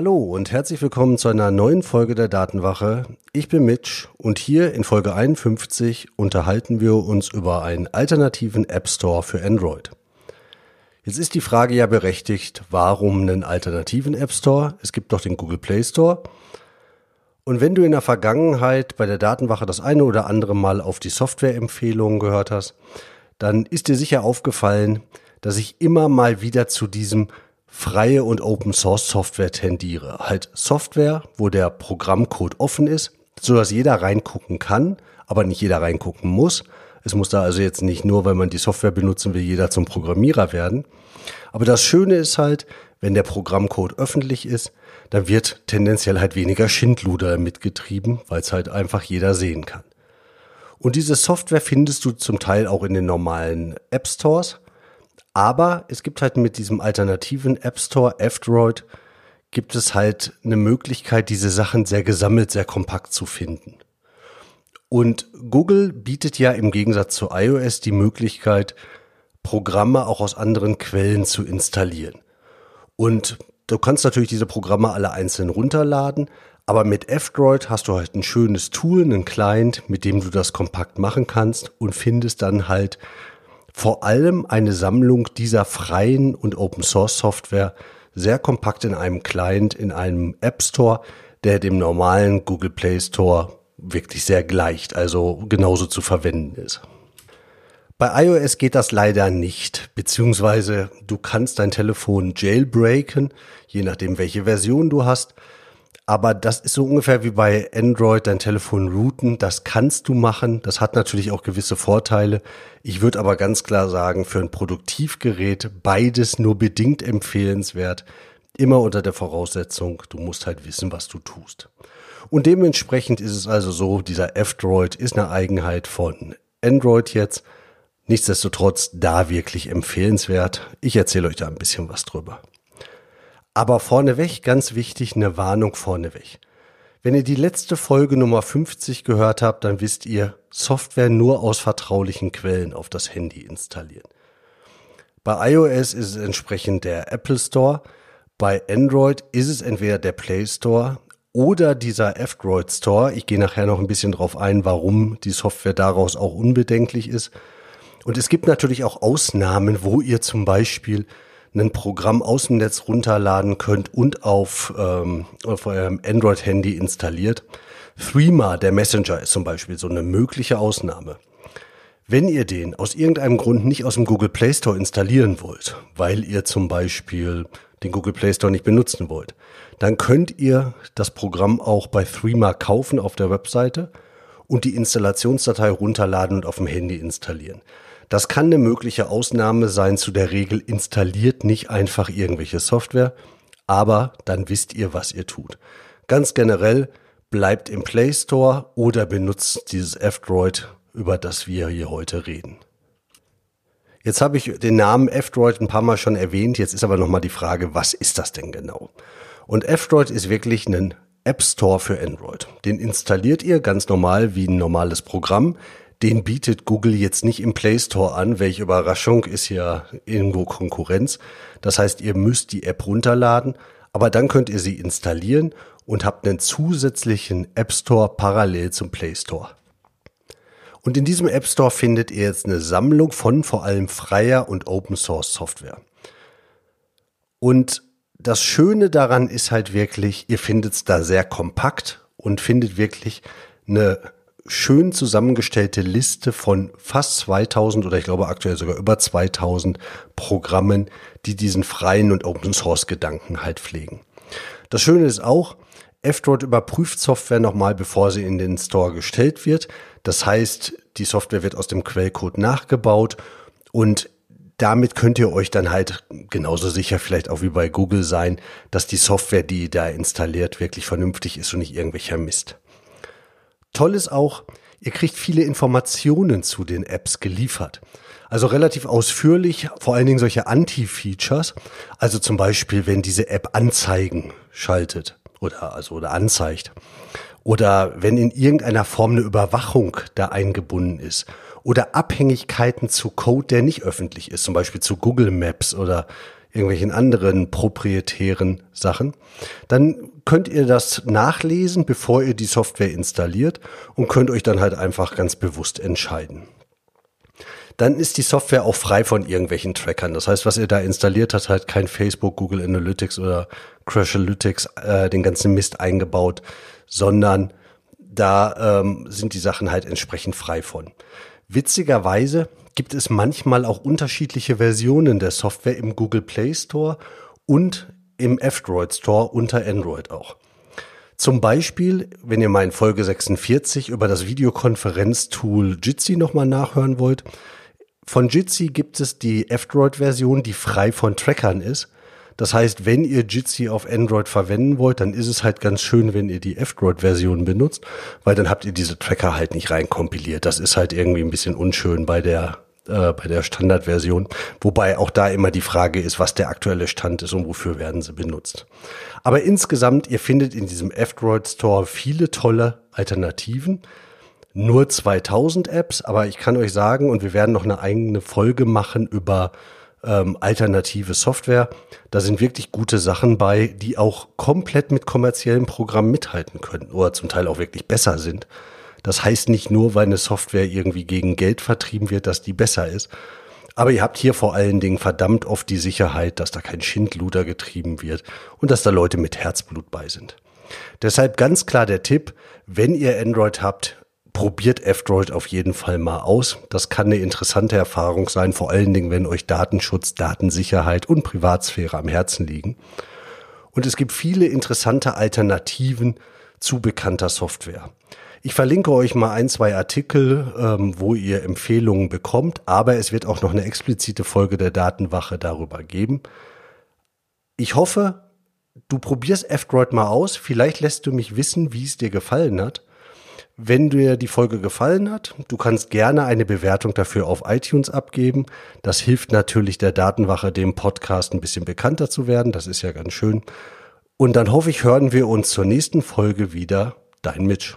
Hallo und herzlich willkommen zu einer neuen Folge der Datenwache. Ich bin Mitch und hier in Folge 51 unterhalten wir uns über einen alternativen App Store für Android. Jetzt ist die Frage ja berechtigt, warum einen alternativen App Store? Es gibt doch den Google Play Store. Und wenn du in der Vergangenheit bei der Datenwache das eine oder andere Mal auf die Softwareempfehlungen gehört hast, dann ist dir sicher aufgefallen, dass ich immer mal wieder zu diesem freie und Open Source Software tendiere. Halt Software, wo der Programmcode offen ist, so dass jeder reingucken kann, aber nicht jeder reingucken muss. Es muss da also jetzt nicht nur, weil man die Software benutzen will, jeder zum Programmierer werden. Aber das Schöne ist halt, wenn der Programmcode öffentlich ist, dann wird tendenziell halt weniger Schindluder mitgetrieben, weil es halt einfach jeder sehen kann. Und diese Software findest du zum Teil auch in den normalen App Stores. Aber es gibt halt mit diesem alternativen App Store, F-Droid, gibt es halt eine Möglichkeit, diese Sachen sehr gesammelt, sehr kompakt zu finden. Und Google bietet ja im Gegensatz zu iOS die Möglichkeit, Programme auch aus anderen Quellen zu installieren. Und du kannst natürlich diese Programme alle einzeln runterladen, aber mit F-Droid hast du halt ein schönes Tool, einen Client, mit dem du das kompakt machen kannst und findest dann halt vor allem eine Sammlung dieser freien und Open Source Software sehr kompakt in einem Client, in einem App Store, der dem normalen Google Play Store wirklich sehr gleicht, also genauso zu verwenden ist. Bei iOS geht das leider nicht, beziehungsweise du kannst dein Telefon jailbreaken, je nachdem welche Version du hast. Aber das ist so ungefähr wie bei Android, dein Telefon routen. Das kannst du machen. Das hat natürlich auch gewisse Vorteile. Ich würde aber ganz klar sagen, für ein Produktivgerät beides nur bedingt empfehlenswert. Immer unter der Voraussetzung, du musst halt wissen, was du tust. Und dementsprechend ist es also so, dieser F-Droid ist eine Eigenheit von Android jetzt. Nichtsdestotrotz da wirklich empfehlenswert. Ich erzähle euch da ein bisschen was drüber. Aber vorneweg, ganz wichtig, eine Warnung vorneweg. Wenn ihr die letzte Folge Nummer 50 gehört habt, dann wisst ihr, Software nur aus vertraulichen Quellen auf das Handy installieren. Bei iOS ist es entsprechend der Apple Store, bei Android ist es entweder der Play Store oder dieser F-Droid Store. Ich gehe nachher noch ein bisschen drauf ein, warum die Software daraus auch unbedenklich ist. Und es gibt natürlich auch Ausnahmen, wo ihr zum Beispiel ein Programm aus dem Netz runterladen könnt und auf, ähm, auf eurem Android-Handy installiert. Threema, der Messenger, ist zum Beispiel so eine mögliche Ausnahme. Wenn ihr den aus irgendeinem Grund nicht aus dem Google Play Store installieren wollt, weil ihr zum Beispiel den Google Play Store nicht benutzen wollt, dann könnt ihr das Programm auch bei Threema kaufen auf der Webseite und die Installationsdatei runterladen und auf dem Handy installieren. Das kann eine mögliche Ausnahme sein zu der Regel, installiert nicht einfach irgendwelche Software, aber dann wisst ihr, was ihr tut. Ganz generell bleibt im Play Store oder benutzt dieses F-Droid, über das wir hier heute reden. Jetzt habe ich den Namen F-Droid ein paar Mal schon erwähnt, jetzt ist aber nochmal die Frage, was ist das denn genau? Und F-Droid ist wirklich ein App Store für Android. Den installiert ihr ganz normal wie ein normales Programm den bietet Google jetzt nicht im Play Store an. Welche Überraschung ist ja irgendwo Konkurrenz. Das heißt, ihr müsst die App runterladen, aber dann könnt ihr sie installieren und habt einen zusätzlichen App Store parallel zum Play Store. Und in diesem App Store findet ihr jetzt eine Sammlung von vor allem freier und Open Source Software. Und das Schöne daran ist halt wirklich, ihr findet es da sehr kompakt und findet wirklich eine schön zusammengestellte Liste von fast 2000 oder ich glaube aktuell sogar über 2000 Programmen, die diesen freien und Open Source Gedanken halt pflegen. Das Schöne ist auch, F-Droid überprüft Software nochmal, bevor sie in den Store gestellt wird. Das heißt, die Software wird aus dem Quellcode nachgebaut und damit könnt ihr euch dann halt genauso sicher vielleicht auch wie bei Google sein, dass die Software, die da installiert, wirklich vernünftig ist und nicht irgendwelcher Mist. Toll ist auch, Ihr kriegt viele Informationen zu den Apps geliefert. Also relativ ausführlich, vor allen Dingen solche Anti-Features. Also zum Beispiel, wenn diese App Anzeigen schaltet oder also oder anzeigt. Oder wenn in irgendeiner Form eine Überwachung da eingebunden ist. Oder Abhängigkeiten zu Code, der nicht öffentlich ist, zum Beispiel zu Google Maps oder irgendwelchen anderen proprietären Sachen, dann könnt ihr das nachlesen, bevor ihr die Software installiert und könnt euch dann halt einfach ganz bewusst entscheiden. Dann ist die Software auch frei von irgendwelchen Trackern. Das heißt, was ihr da installiert habt, halt kein Facebook, Google Analytics oder Crashalytics, äh, den ganzen Mist eingebaut, sondern da ähm, sind die Sachen halt entsprechend frei von. Witzigerweise gibt es manchmal auch unterschiedliche Versionen der Software im Google Play Store und im F-Droid Store unter Android auch. Zum Beispiel, wenn ihr mal in Folge 46 über das Videokonferenztool Jitsi nochmal nachhören wollt, von Jitsi gibt es die F-Droid-Version, die frei von Trackern ist. Das heißt, wenn ihr Jitsi auf Android verwenden wollt, dann ist es halt ganz schön, wenn ihr die F-Droid-Version benutzt, weil dann habt ihr diese Tracker halt nicht reinkompiliert. Das ist halt irgendwie ein bisschen unschön bei der äh, bei der Standardversion, wobei auch da immer die Frage ist, was der aktuelle Stand ist und wofür werden sie benutzt. Aber insgesamt, ihr findet in diesem F-Droid Store viele tolle Alternativen. Nur 2000 Apps, aber ich kann euch sagen, und wir werden noch eine eigene Folge machen über ähm, alternative Software. Da sind wirklich gute Sachen bei, die auch komplett mit kommerziellen Programmen mithalten können oder zum Teil auch wirklich besser sind. Das heißt nicht nur, weil eine Software irgendwie gegen Geld vertrieben wird, dass die besser ist. Aber ihr habt hier vor allen Dingen verdammt oft die Sicherheit, dass da kein Schindluder getrieben wird und dass da Leute mit Herzblut bei sind. Deshalb ganz klar der Tipp, wenn ihr Android habt, probiert F-Droid auf jeden Fall mal aus. Das kann eine interessante Erfahrung sein, vor allen Dingen, wenn euch Datenschutz, Datensicherheit und Privatsphäre am Herzen liegen. Und es gibt viele interessante Alternativen zu bekannter Software. Ich verlinke euch mal ein, zwei Artikel, ähm, wo ihr Empfehlungen bekommt, aber es wird auch noch eine explizite Folge der Datenwache darüber geben. Ich hoffe, du probierst F-Droid mal aus. Vielleicht lässt du mich wissen, wie es dir gefallen hat. Wenn dir die Folge gefallen hat, du kannst gerne eine Bewertung dafür auf iTunes abgeben. Das hilft natürlich der Datenwache, dem Podcast ein bisschen bekannter zu werden. Das ist ja ganz schön. Und dann hoffe ich, hören wir uns zur nächsten Folge wieder. Dein Mitch.